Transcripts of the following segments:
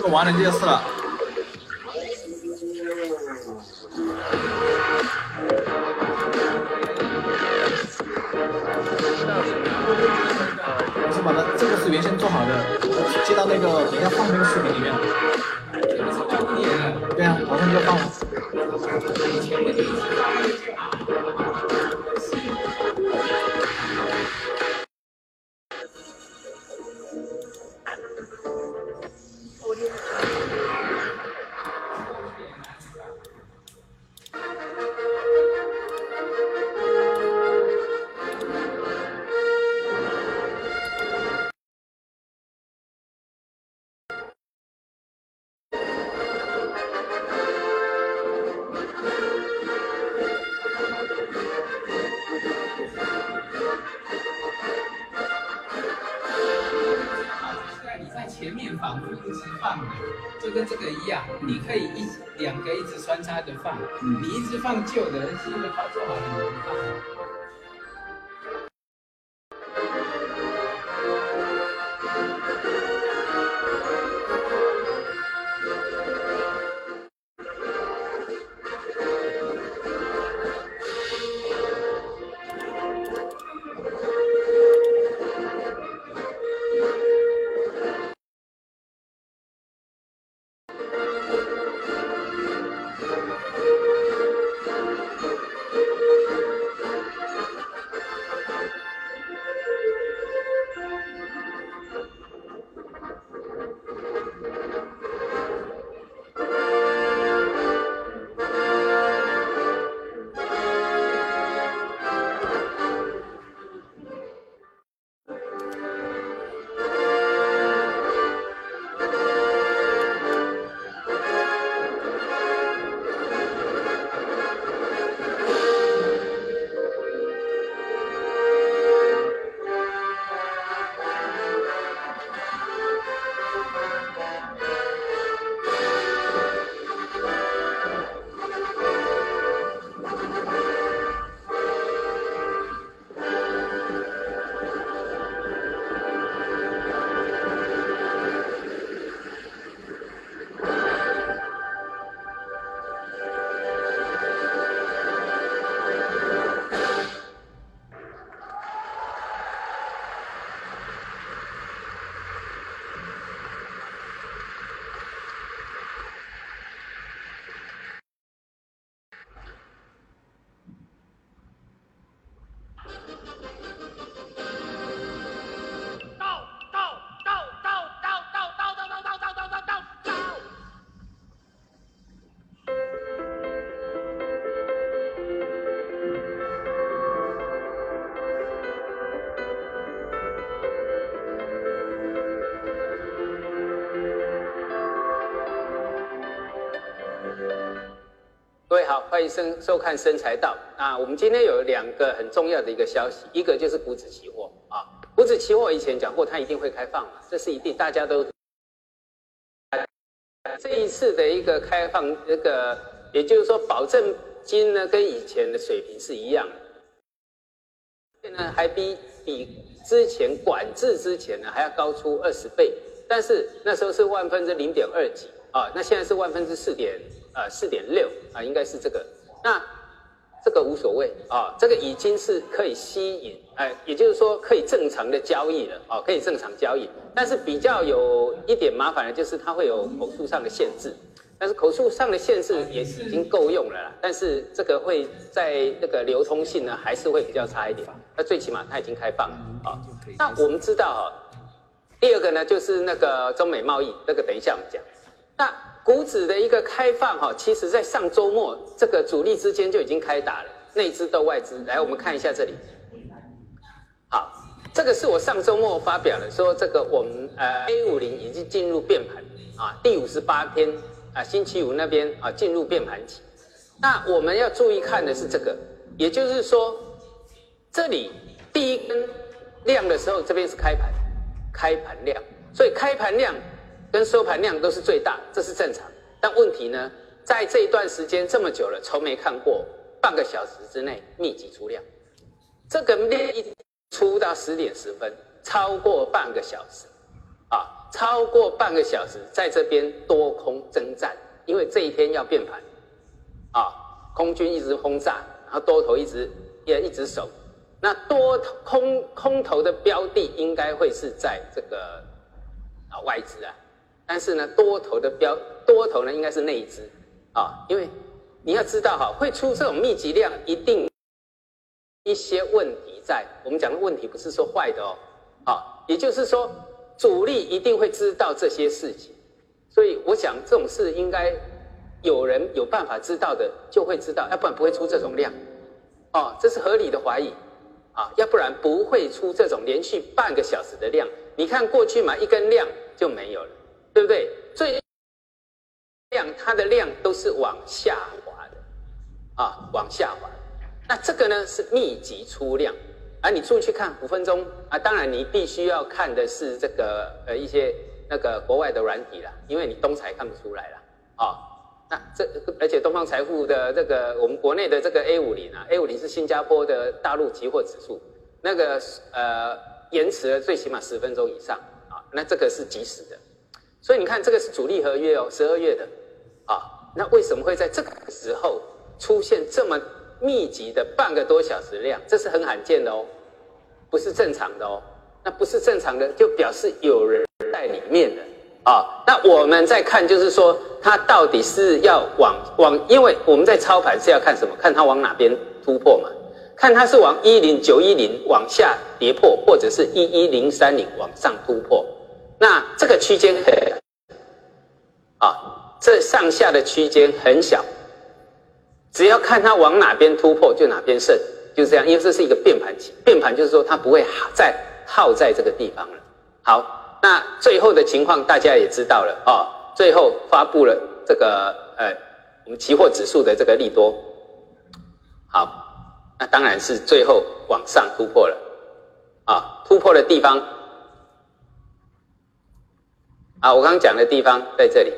这个完了就是了。我是把它，这个是原先做好的，接到那个等一下放那个视频里面。对啊，马上就放了。这个一样，你可以一两个一直穿插着放，你一直放旧的，新的放做好了你不放。各位好，欢迎收收看《生财道》那。我们今天有两个很重要的一个消息，一个就是股指期货啊。股指期货以前讲过，它一定会开放嘛，这是一定，大家都。这一次的一个开放，这个也就是说，保证金呢跟以前的水平是一样的，现在还比比之前管制之前呢还要高出二十倍，但是那时候是万分之零点二几啊，那现在是万分之四点呃四点六啊，应该是这个。那这个无所谓啊，这个已经是可以吸引，哎，也就是说可以正常的交易了啊，可以正常交易。但是比较有一点麻烦的就是它会有口述上的限制。但是口述上的限制也已经够用了啦，但是这个会在那个流通性呢，还是会比较差一点。那最起码它已经开放了啊。那我们知道啊，第二个呢就是那个中美贸易，那个等一下我们讲。那股指的一个开放哈，其实在上周末这个主力之间就已经开打了，内资斗外资。来，我们看一下这里。好，这个是我上周末发表的，说这个我们呃 A 五零已经进入变盘啊，第五十八天。啊，星期五那边啊进入变盘期，那我们要注意看的是这个，也就是说，这里第一根量的时候，这边是开盘，开盘量，所以开盘量跟收盘量都是最大，这是正常。但问题呢，在这一段时间这么久了，从没看过半个小时之内密集出量，这个量一出到十点十分，超过半个小时，啊。超过半个小时，在这边多空征战，因为这一天要变盘，啊，空军一直轰炸，然后多头一直也一直守，那多空空头的标的应该会是在这个啊外资啊，但是呢多头的标多头呢应该是内资啊，因为你要知道哈，会出这种密集量，一定一些问题在。我们讲的问题不是说坏的哦，啊，也就是说。主力一定会知道这些事情，所以我想这种事应该有人有办法知道的就会知道，要不然不会出这种量，哦，这是合理的怀疑啊，要不然不会出这种连续半个小时的量。你看过去嘛，一根量就没有了，对不对？所以量它的量都是往下滑的，啊，往下滑。那这个呢是密集出量。啊，你出去看五分钟啊！当然，你必须要看的是这个呃一些那个国外的软体了，因为你东财看不出来了啊。那这而且东方财富的这个我们国内的这个 A 五零啊，A 五零是新加坡的大陆期货指数，那个呃延迟了最起码十分钟以上啊。那这个是即时的，所以你看这个是主力合约哦，十二月的啊。那为什么会在这个时候出现这么？密集的半个多小时量，这是很罕见的哦，不是正常的哦。那不是正常的，就表示有人在里面的啊。那我们在看，就是说它到底是要往往，因为我们在操盘是要看什么？看它往哪边突破嘛？看它是往一零九一零往下跌破，或者是一一零三零往上突破。那这个区间很啊，这上下的区间很小。只要看它往哪边突破，就哪边胜，就这样。因为这是一个变盘期，变盘就是说它不会再耗在这个地方了。好，那最后的情况大家也知道了啊。最后发布了这个呃，我们期货指数的这个利多。好，那当然是最后往上突破了啊。突破的地方啊，我刚刚讲的地方在这里。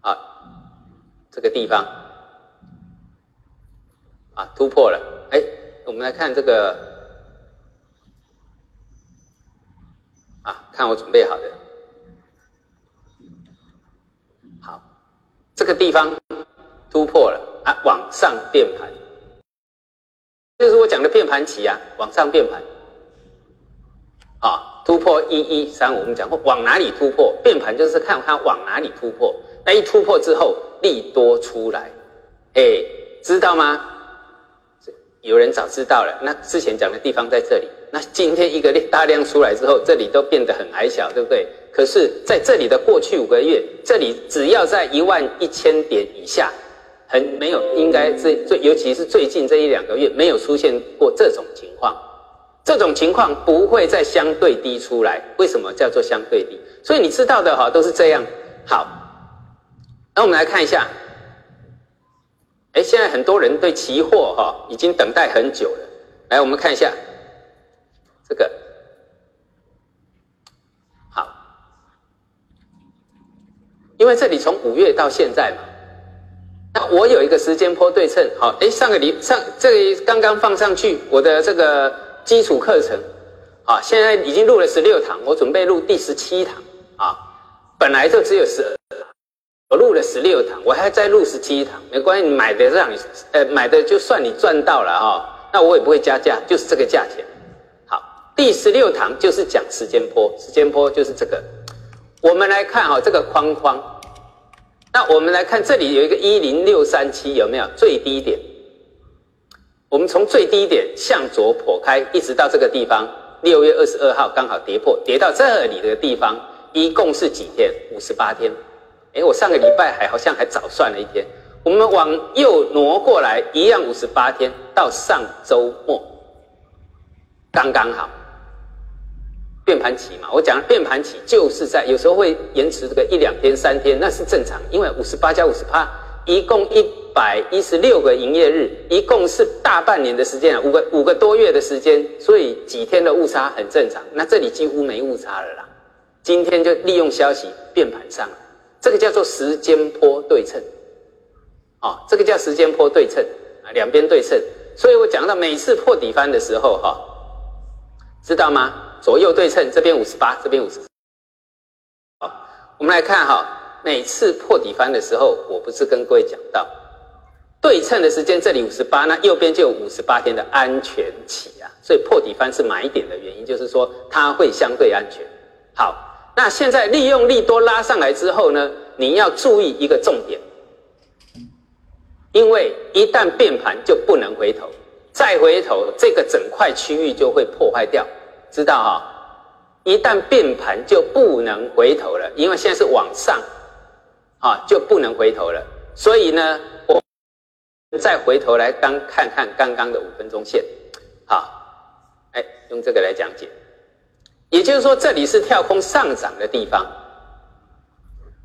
啊这个地方啊，突破了。哎，我们来看这个啊，看我准备好的。好，这个地方突破了啊，往上变盘，就是我讲的变盘棋啊，往上变盘。啊，突破一一三五，我们讲过往哪里突破？变盘就是看它往哪里突破。那一突破之后。利多出来，哎，知道吗？有人早知道了。那之前讲的地方在这里，那今天一个大量出来之后，这里都变得很矮小，对不对？可是在这里的过去五个月，这里只要在一万一千点以下，很没有，应该是最，尤其是最近这一两个月，没有出现过这种情况。这种情况不会再相对低出来。为什么叫做相对低？所以你知道的哈，都是这样。好。那我们来看一下，哎，现在很多人对期货哈已经等待很久了。来，我们看一下这个，好，因为这里从五月到现在嘛，那我有一个时间波对称，好，哎，上个礼上这里刚刚放上去我的这个基础课程，啊，现在已经录了十六堂，我准备录第十七堂，啊，本来就只有十二。我录了十六堂，我还在录十七堂，没关系，你买的让你，呃，买的就算你赚到了哈，那我也不会加价，就是这个价钱。好，第十六堂就是讲时间波，时间波就是这个。我们来看哈这个框框，那我们来看这里有一个一零六三七有没有最低点？我们从最低点向左剖开，一直到这个地方，六月二十二号刚好跌破，跌到这里的地方，一共是几天？五十八天。哎，我上个礼拜还好像还早算了一天。我们往右挪过来，一样五十八天，到上周末刚刚好。变盘期嘛，我讲变盘期就是在有时候会延迟这个一两天、三天，那是正常，因为五十八加五十八，一共一。百一十六个营业日，一共是大半年的时间啊，五个五个多月的时间，所以几天的误差很正常。那这里几乎没误差了啦。今天就利用消息变盘上了，这个叫做时间波对称，哦，这个叫时间波对称啊，两边对称。所以我讲到每次破底翻的时候，哈，知道吗？左右对称，这边五十八，这边五十。好，我们来看哈，每次破底翻的时候，我不是跟各位讲到。对称的时间，这里五十八，那右边就有五十八天的安全期啊，所以破底翻是买点的原因，就是说它会相对安全。好，那现在利用利多拉上来之后呢，你要注意一个重点，因为一旦变盘就不能回头，再回头这个整块区域就会破坏掉，知道哈？一旦变盘就不能回头了，因为现在是往上，啊就不能回头了，所以呢。再回头来刚看看刚刚的五分钟线，好，哎，用这个来讲解，也就是说这里是跳空上涨的地方，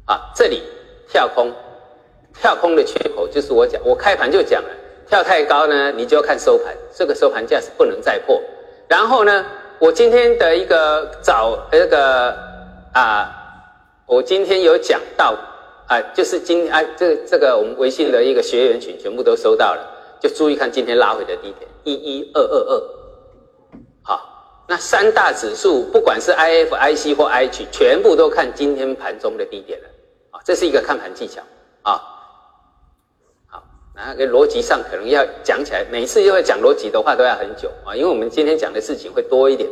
啊，这里跳空，跳空的缺口就是我讲，我开盘就讲了，跳太高呢，你就要看收盘，这个收盘价是不能再破。然后呢，我今天的一个早那个啊，我今天有讲到。啊，就是今啊，这这个我们微信的一个学员群全部都收到了，就注意看今天拉回的低点一一二二二，好，那三大指数不管是 I F I C 或 I H，全部都看今天盘中的低点了，啊，这是一个看盘技巧。啊，好，那个逻辑上可能要讲起来，每次又会讲逻辑的话都要很久啊，因为我们今天讲的事情会多一点，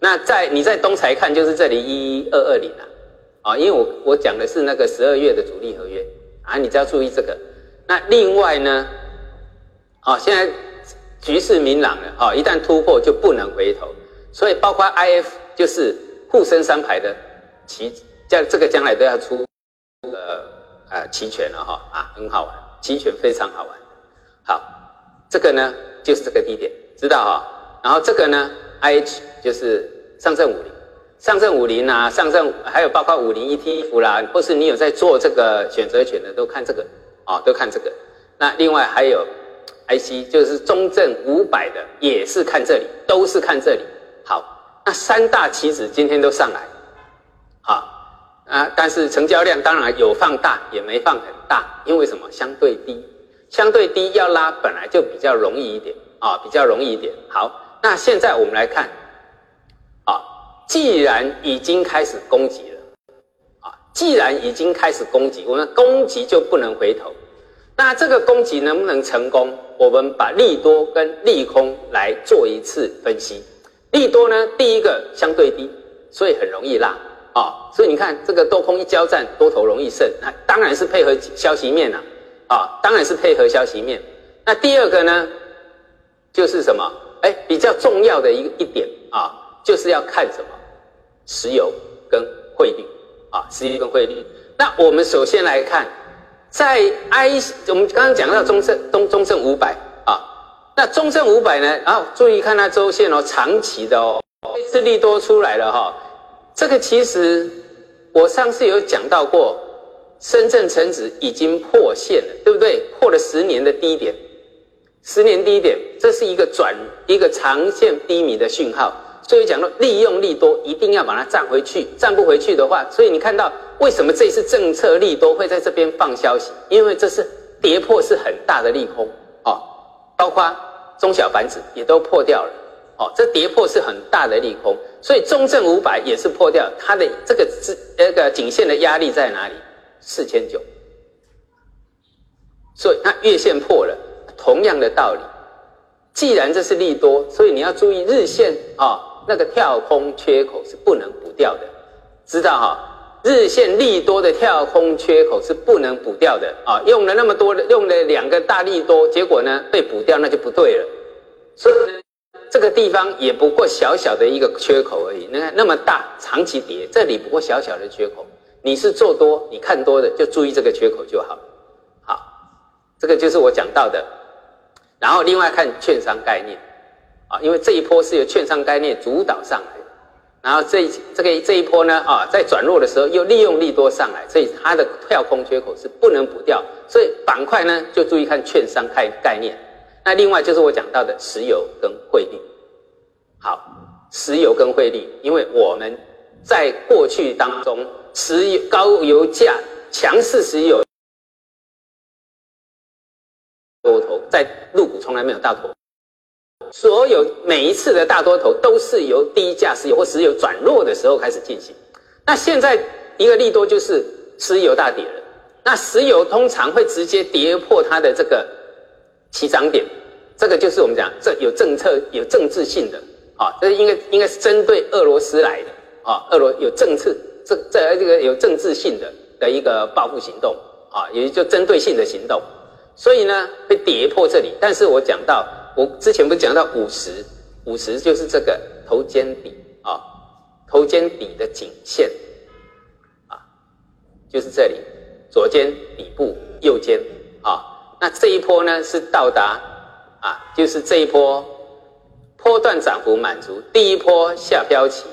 那在你在东财看就是这里一一二二零啊。啊，因为我我讲的是那个十二月的主力合约啊，你只要注意这个。那另外呢，啊，现在局势明朗了啊，一旦突破就不能回头，所以包括 I F 就是沪深三排的齐，将这个将来都要出呃呃期权了哈啊，很好玩，期权非常好玩。好，这个呢就是这个低点，知道哈？然后这个呢 I H 就是上证五零。上证五零啊，上证还有包括五零 ETF 啦，或是你有在做这个选择权的，都看这个啊，都看这个。那另外还有 IC，就是中证五百的，也是看这里，都是看这里。好，那三大棋子今天都上来，好啊，但是成交量当然有放大，也没放很大，因为什么？相对低，相对低要拉本来就比较容易一点啊，比较容易一点。好，那现在我们来看。既然已经开始攻击了，啊，既然已经开始攻击，我们攻击就不能回头。那这个攻击能不能成功？我们把利多跟利空来做一次分析。利多呢，第一个相对低，所以很容易拉啊。所以你看这个多空一交战，多头容易胜。那当然是配合消息面呐，啊，当然是配合消息面。那第二个呢，就是什么？哎，比较重要的一一点啊。就是要看什么，石油跟汇率啊，石油跟汇率。那我们首先来看，在 I，我们刚刚讲到中证东中证五百啊，那中证五百呢，然后注意看它周线哦，长期的哦，这利多出来了哈。这个其实我上次有讲到过，深圳成指已经破线了，对不对？破了十年的低点，十年低点，这是一个转一个长线低迷的讯号。所以讲到利用利多，一定要把它站回去，站不回去的话，所以你看到为什么这次政策利多会在这边放消息？因为这是跌破是很大的利空哦，包括中小板指也都破掉了哦，这跌破是很大的利空，所以中证五百也是破掉，它的这个支那个颈线的压力在哪里？四千九，所以它月线破了，同样的道理，既然这是利多，所以你要注意日线啊。那个跳空缺口是不能补掉的，知道哈？日线利多的跳空缺口是不能补掉的啊！用了那么多的，用了两个大利多，结果呢被补掉，那就不对了。所以呢，这个地方也不过小小的一个缺口而已。你看那么大，长期跌，这里不过小小的缺口。你是做多，你看多的就注意这个缺口就好。好，这个就是我讲到的。然后另外看券商概念啊，因为这一波是由券商概念主导上来。然后这这个这一波呢，啊，在转弱的时候又利用利多上来，所以它的跳空缺口是不能补掉。所以板块呢，就注意看券商概概念。那另外就是我讲到的石油跟汇率。好，石油跟汇率，因为我们在过去当中，石油高油价强势，石油多头在入股从来没有大头。所有每一次的大多头都是由低价石油或石油转弱的时候开始进行。那现在一个利多就是石油大跌了。那石油通常会直接跌破它的这个起涨点，这个就是我们讲这有政策有政治性的啊，这应该应该是针对俄罗斯来的啊，俄罗有政策这这这个有政治性的的一个报复行动啊，也就针对性的行动，所以呢会跌破这里。但是我讲到。我之前不是讲到五十，五十就是这个头肩底啊，头肩底的颈线啊，就是这里左肩底部右肩啊。那这一波呢是到达啊，就是这一波波段涨幅满足第一波下标期，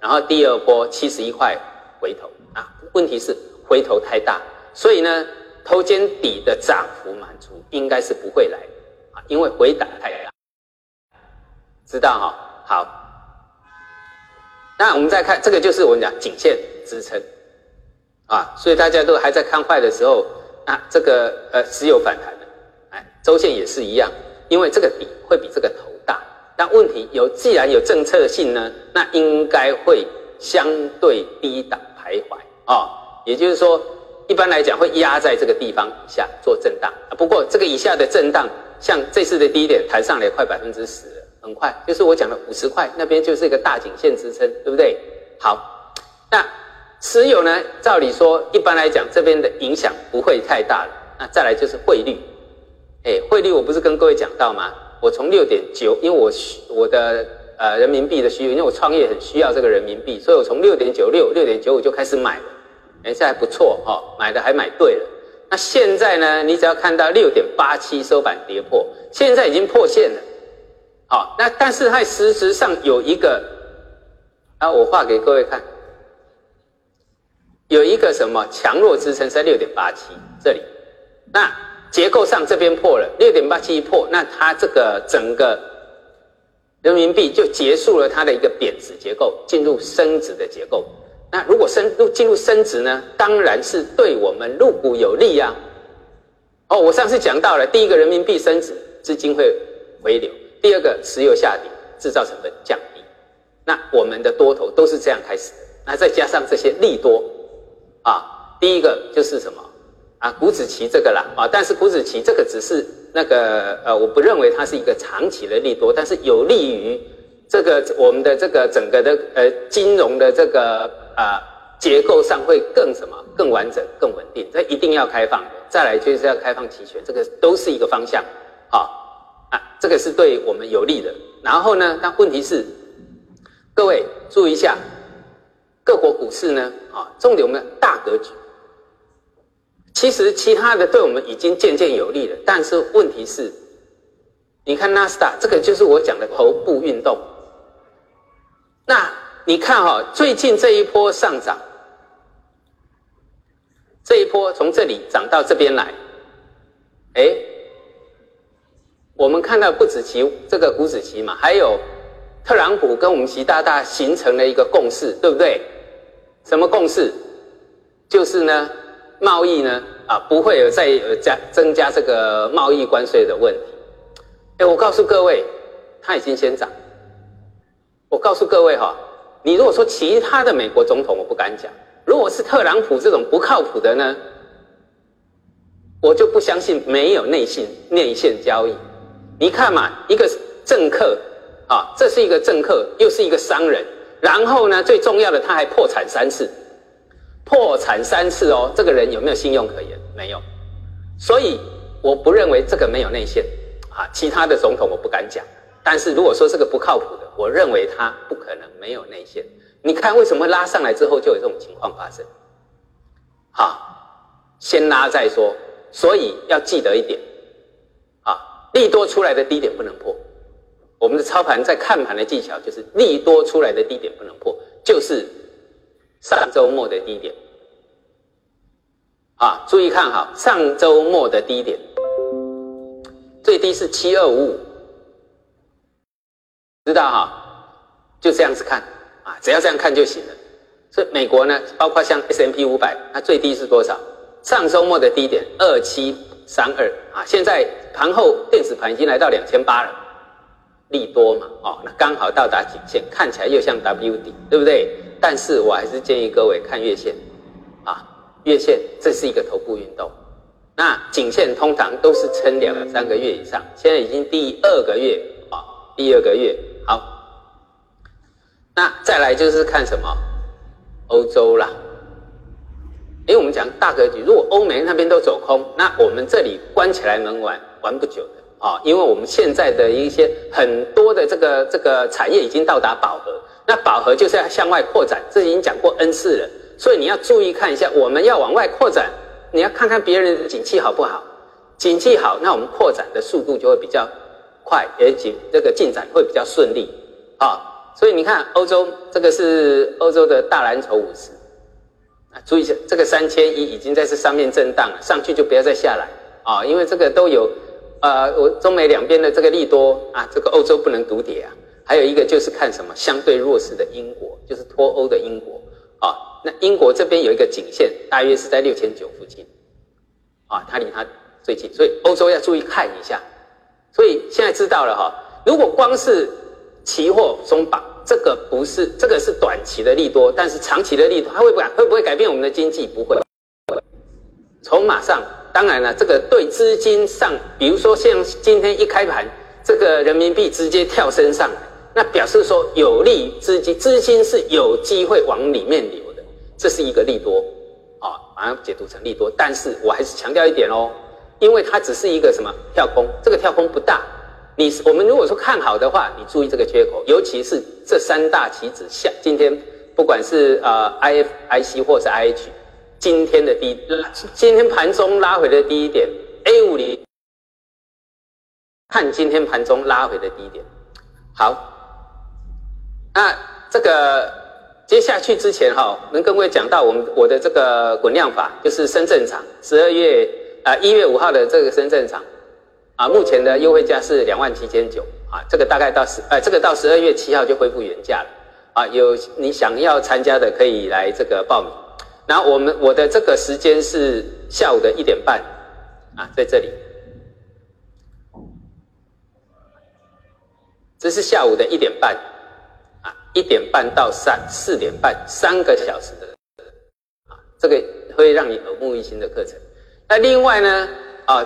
然后第二波七十一块回头啊。问题是回头太大，所以呢头肩底的涨幅满足应该是不会来。因为回档太大，知道哈？好，那我们再看这个，就是我们讲颈线支撑啊，所以大家都还在看坏的时候，那这个呃石油反弹的，哎，周线也是一样，因为这个底会比这个头大。但问题有，既然有政策性呢，那应该会相对低档徘徊啊，也就是说，一般来讲会压在这个地方以下做震荡。不过这个以下的震荡。像这次的低点弹上来快百分之十，很快，就是我讲的五十块那边就是一个大颈线支撑，对不对？好，那持有呢？照理说，一般来讲这边的影响不会太大了。那再来就是汇率，哎，汇率我不是跟各位讲到吗？我从六点九，因为我需我的呃人民币的需求，因为我创业很需要这个人民币，所以我从六点九六、六点九五就开始买了，哎，这还不错哦，买的还买对了。那现在呢？你只要看到六点八七收盘跌破，现在已经破线了。好，那但是它实质上有一个，啊，我画给各位看，有一个什么强弱支撑在六点八七这里。那结构上这边破了，六点八七一破，那它这个整个人民币就结束了它的一个贬值结构，进入升值的结构。那如果升入进入升值呢？当然是对我们入股有利呀。哦，我上次讲到了，第一个人民币升值，资金会回流；第二个石油下跌，制造成本降低。那我们的多头都是这样开始。那再加上这些利多啊，第一个就是什么啊？股指期这个啦啊，但是股指期这个只是那个呃，我不认为它是一个长期的利多，但是有利于这个我们的这个整个的呃金融的这个。啊，结构上会更什么？更完整、更稳定。这一定要开放。再来就是要开放期权，这个都是一个方向。好，啊，这个是对我们有利的。然后呢，但问题是，各位注意一下，各国股市呢，啊，重点我们大格局。其实其他的对我们已经渐渐有利了，但是问题是，你看纳斯达，这个就是我讲的头部运动。那。你看哈，最近这一波上涨，这一波从这里涨到这边来，哎，我们看到不止其这个股指期嘛，还有特朗普跟我们习大大形成了一个共识，对不对？什么共识？就是呢，贸易呢啊不会有再有加增加这个贸易关税的问题。哎，我告诉各位，它已经先涨。我告诉各位哈。你如果说其他的美国总统，我不敢讲。如果是特朗普这种不靠谱的呢，我就不相信没有内线内线交易。你看嘛，一个政客啊，这是一个政客，又是一个商人，然后呢，最重要的他还破产三次。破产三次哦，这个人有没有信用可言？没有，所以我不认为这个没有内线啊。其他的总统我不敢讲，但是如果说这个不靠谱的，我认为它不可能没有内线。你看为什么拉上来之后就有这种情况发生？好，先拉再说。所以要记得一点啊，利多出来的低点不能破。我们的操盘在看盘的技巧就是利多出来的低点不能破，就是上周末的低点。啊，注意看好上周末的低点，最低是七二五五，知道哈？就这样子看啊，只要这样看就行了。所以美国呢，包括像 S M P 五百，它最低是多少？上周末的低点二七三二啊，现在盘后电子盘已经来到两千八了，利多嘛，哦，那刚好到达颈线，看起来又像 W 底，对不对？但是我还是建议各位看月线啊。月线这是一个头部运动，那颈线通常都是撑两三个月以上，现在已经第二个月啊，第二个月，那再来就是看什么欧洲啦，因为我们讲大格局，如果欧美那边都走空，那我们这里关起来能玩玩不久的啊，因为我们现在的一些很多的这个这个产业已经到达饱和，那饱和就是要向外扩展，这已经讲过 N 次了。所以你要注意看一下，我们要往外扩展，你要看看别人的景气好不好。景气好，那我们扩展的速度就会比较快，而且这个进展会比较顺利啊。所以你看，欧洲这个是欧洲的大蓝筹五十啊，注意一下，这个三千一已经在这上面震荡了，上去就不要再下来啊，因为这个都有呃，我中美两边的这个利多啊，这个欧洲不能独跌啊。还有一个就是看什么相对弱势的英国，就是脱欧的英国啊。那英国这边有一个颈线，大约是在六千九附近，啊，它离它最近，所以欧洲要注意看一下。所以现在知道了哈，如果光是期货松绑，这个不是，这个是短期的利多，但是长期的利多，它会不会会不会改变我们的经济？不会。筹码上，当然了，这个对资金上，比如说像今天一开盘，这个人民币直接跳升上来，那表示说有利资金，资金是有机会往里面流的。这是一个利多，啊，把它解读成利多。但是我还是强调一点哦，因为它只是一个什么跳空，这个跳空不大。你我们如果说看好的话，你注意这个缺口，尤其是这三大棋子下，今天不管是呃 I F I C 或是 I H，今天的低，今天盘中拉回的低点 A 五零，看今天盘中拉回的低点。好，那这个。接下去之前哈，能跟各位讲到我们我的这个滚量法，就是深圳厂十二月啊一月五号的这个深圳厂啊，目前的优惠价是两万七千九啊，这个大概到十呃这个到十二月七号就恢复原价了啊，有你想要参加的可以来这个报名。然后我们我的这个时间是下午的一点半啊，在这里，这是下午的一点半。啊一点半到三四点半，三个小时的啊，这个会让你耳目一新的课程。那另外呢，啊，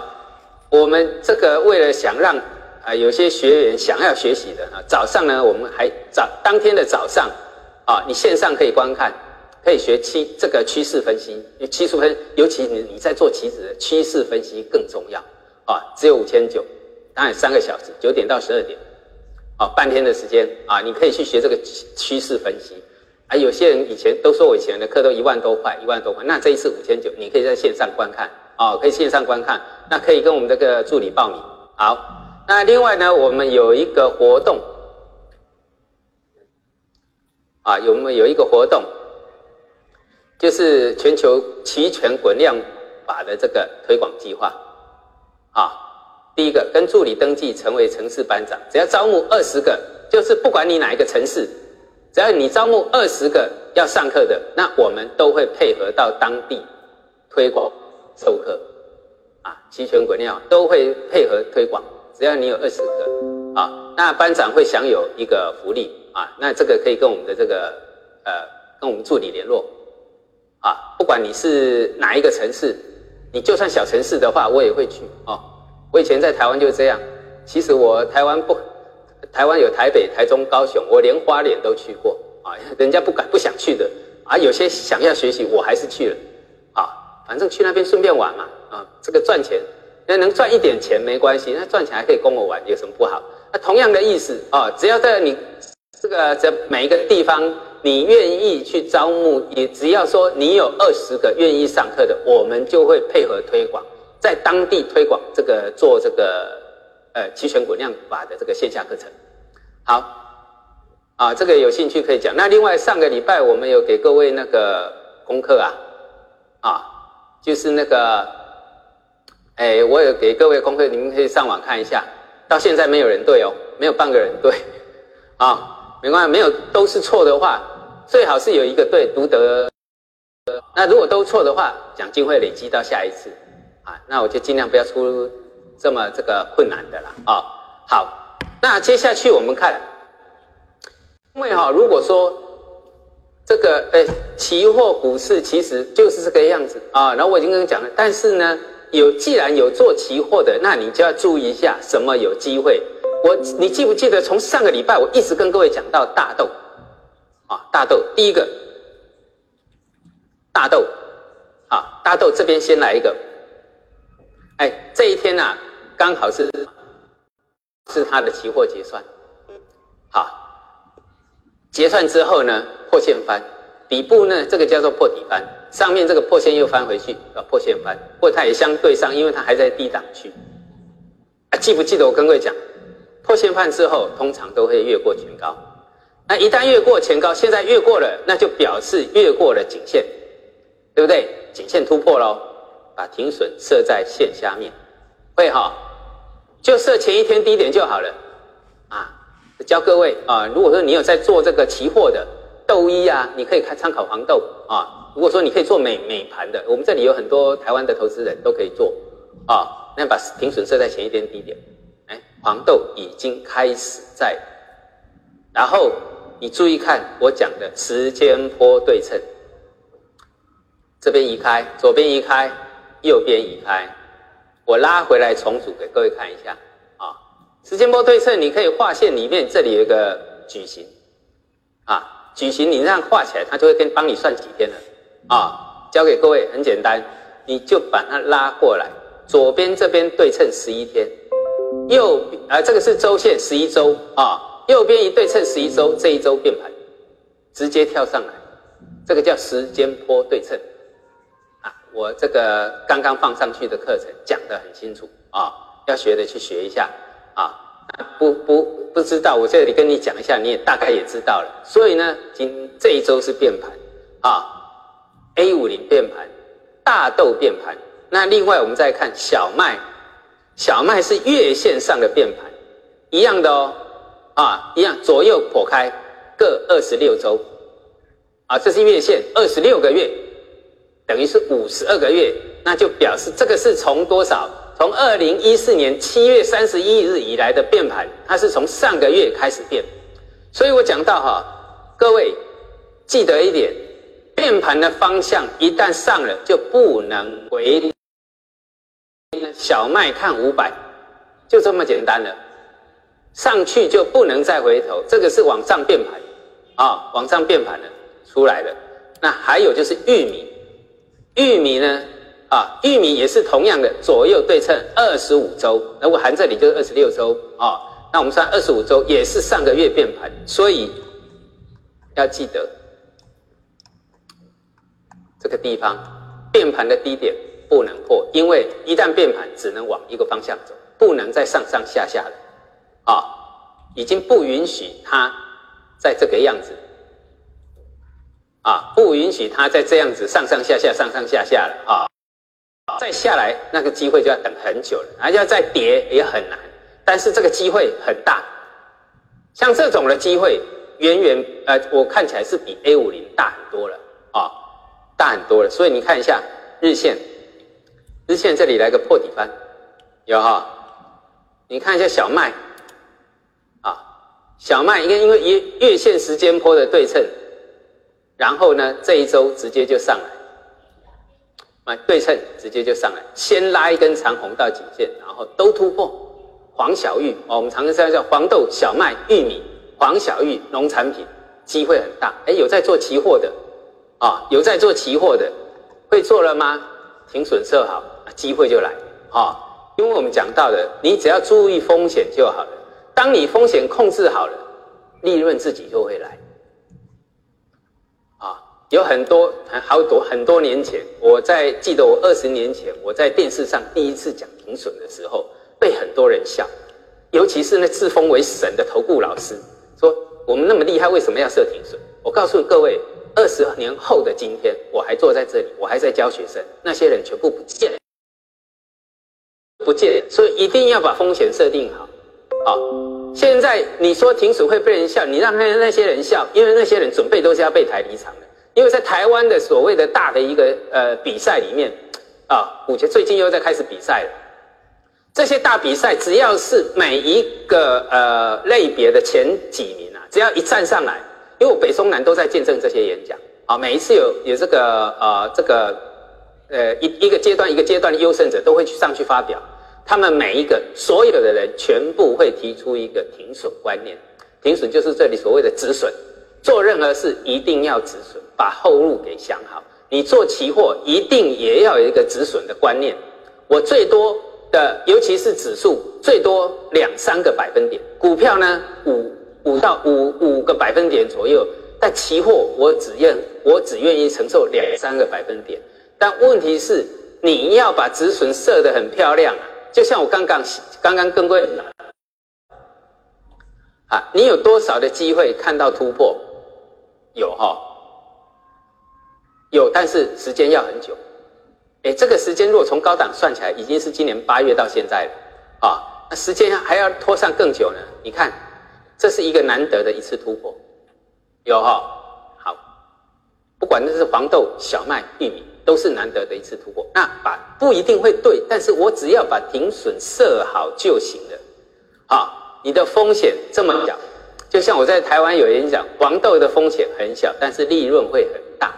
我们这个为了想让啊有些学员想要学习的啊，早上呢，我们还早当天的早上啊，你线上可以观看，可以学期这个趋势分析，趋势分，尤其你你在做棋子的趋势分析更重要啊，只有五千九，当然三个小时，九点到十二点。啊，半天的时间啊，你可以去学这个趋势分析。啊，有些人以前都说我以前的课都一万多块，一万多块。那这一次五千九，你可以在线上观看哦，可以线上观看。那可以跟我们这个助理报名。好，那另外呢，我们有一个活动啊，有没有一个活动，就是全球期权滚量法的这个推广计划啊。第一个，跟助理登记成为城市班长，只要招募二十个，就是不管你哪一个城市，只要你招募二十个要上课的，那我们都会配合到当地推广授课，啊，期权滚量都会配合推广，只要你有二十个，啊，那班长会享有一个福利，啊，那这个可以跟我们的这个呃，跟我们助理联络，啊，不管你是哪一个城市，你就算小城市的话，我也会去，哦。我以前在台湾就是这样，其实我台湾不，台湾有台北、台中、高雄，我连花莲都去过。啊，人家不敢、不想去的。啊，有些想要学习，我还是去了，反正去那边顺便玩嘛，啊，这个赚钱，那能赚一点钱没关系，那赚钱还可以供我玩，有什么不好？那同样的意思啊，只要在你这个在每一个地方，你愿意去招募，也只要说你有二十个愿意上课的，我们就会配合推广，在当地推广这个做这个呃期权滚量法的这个线下课程。好。啊，这个有兴趣可以讲。那另外上个礼拜我们有给各位那个功课啊，啊，就是那个，哎，我有给各位功课，你们可以上网看一下。到现在没有人对哦，没有半个人对，啊，没关系，没有都是错的话，最好是有一个对，独得。那如果都错的话，奖金会累积到下一次，啊，那我就尽量不要出这么这个困难的了啊。好，那接下去我们看。因为哈，如果说这个诶，期货股市其实就是这个样子啊。然后我已经跟你讲了，但是呢，有既然有做期货的，那你就要注意一下什么有机会。我你记不记得从上个礼拜我一直跟各位讲到大豆啊，大豆第一个大豆啊，大豆这边先来一个，哎，这一天呐，刚好是是它的期货结算，好。结算之后呢，破线翻，底部呢这个叫做破底翻，上面这个破线又翻回去，啊破线翻，或它也相对上，因为它还在低档区。啊，记不记得我跟各位讲，破线翻之后通常都会越过前高，那一旦越过前高，现在越过了，那就表示越过了颈线，对不对？颈线突破喽，把停损设在线下面，会哈，就设前一天低点就好了。教各位啊，如果说你有在做这个期货的豆一啊，你可以看参考黄豆啊。如果说你可以做美美盘的，我们这里有很多台湾的投资人都可以做啊。那把停损设在前一天低点，哎，黄豆已经开始在。然后你注意看我讲的时间波对称，这边移开，左边移开，右边移开，我拉回来重组给各位看一下。时间波对称，你可以画线里面，这里有一个矩形，啊，矩形你这样画起来，它就会跟帮你算几天了，啊，教给各位很简单，你就把它拉过来，左边这边对称十一天，右啊这个是周线十一周啊，右边一对称十一周，这一周变盘，直接跳上来，这个叫时间波对称，啊，我这个刚刚放上去的课程讲得很清楚啊，要学的去学一下。啊，不不不知道，我这里跟你讲一下，你也大概也知道了。所以呢，今这一周是变盘啊，A 五零变盘，大豆变盘。那另外我们再看小麦，小麦是月线上的变盘，一样的哦，啊，一样左右破开各二十六周，啊，这是月线二十六个月，等于是五十二个月，那就表示这个是从多少？从二零一四年七月三十一日以来的变盘，它是从上个月开始变，所以我讲到哈，各位记得一点，变盘的方向一旦上了就不能回。小麦看五百，就这么简单了，上去就不能再回头，这个是往上变盘啊，往上变盘了，出来了。那还有就是玉米，玉米呢？啊，玉米也是同样的左右对称二十五周，那我含这里就是二十六周啊。那我们算二十五周也是上个月变盘，所以要记得这个地方变盘的低点不能破，因为一旦变盘只能往一个方向走，不能再上上下下了啊，已经不允许它在这个样子啊，不允许它在这样子上上下下上上下下了啊。再下来那个机会就要等很久了，而要再跌也很难，但是这个机会很大。像这种的机会，远远呃，我看起来是比 A 五零大很多了啊，大很多了。所以你看一下日线，日线这里来个破底翻，有哈？你看一下小麦，啊，小麦应该因为月月线时间波的对称，然后呢这一周直接就上来。对称直接就上来，先拉一根长红到颈线，然后都突破。黄小玉哦，我们常常叫黄豆、小麦、玉米、黄小玉农产品，机会很大。哎，有在做期货的，啊，有在做期货的，会做了吗？停损设好，机会就来啊。因为我们讲到的，你只要注意风险就好了。当你风险控制好了，利润自己就会来。有很多好多很多年前，我在记得我二十年前我在电视上第一次讲停损的时候，被很多人笑，尤其是那自封为神的投顾老师，说我们那么厉害，为什么要设停损？我告诉各位。二十年后的今天，我还坐在这里，我还在教学生，那些人全部不见，不见，所以一定要把风险设定好。好，现在你说停损会被人笑，你让那那些人笑，因为那些人准备都是要被抬离场的。因为在台湾的所谓的大的一个呃比赛里面，啊，股前最近又在开始比赛了。这些大比赛，只要是每一个呃类别的前几名啊，只要一站上来。因为我北松南都在见证这些演讲啊，每一次有有这个呃这个呃一一个阶段一个阶段的优胜者都会去上去发表，他们每一个所有的人全部会提出一个停损观念，停损就是这里所谓的止损，做任何事一定要止损，把后路给想好。你做期货一定也要有一个止损的观念，我最多的尤其是指数最多两三个百分点，股票呢五。五到五五个百分点左右，但期货我只愿我只愿意承受两三个百分点。但问题是，你要把止损设得很漂亮，就像我刚刚刚刚跟过啊，你有多少的机会看到突破？有哈，有，但是时间要很久。哎，这个时间如果从高档算起来，已经是今年八月到现在了啊，那时间还要拖上更久呢。你看。这是一个难得的一次突破，有哈好，不管那是黄豆、小麦、玉米，都是难得的一次突破。那把不一定会对，但是我只要把停损设好就行了。好，你的风险这么小，就像我在台湾有人讲，黄豆的风险很小，但是利润会很大。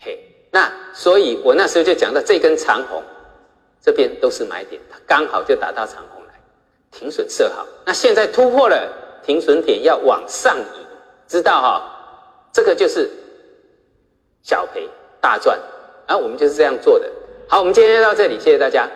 嘿，那所以我那时候就讲到这根长红，这边都是买点，它刚好就打到长红来，停损设好。那现在突破了。停损点要往上移，知道哈？这个就是小赔大赚，啊，我们就是这样做的。好，我们今天就到这里，谢谢大家。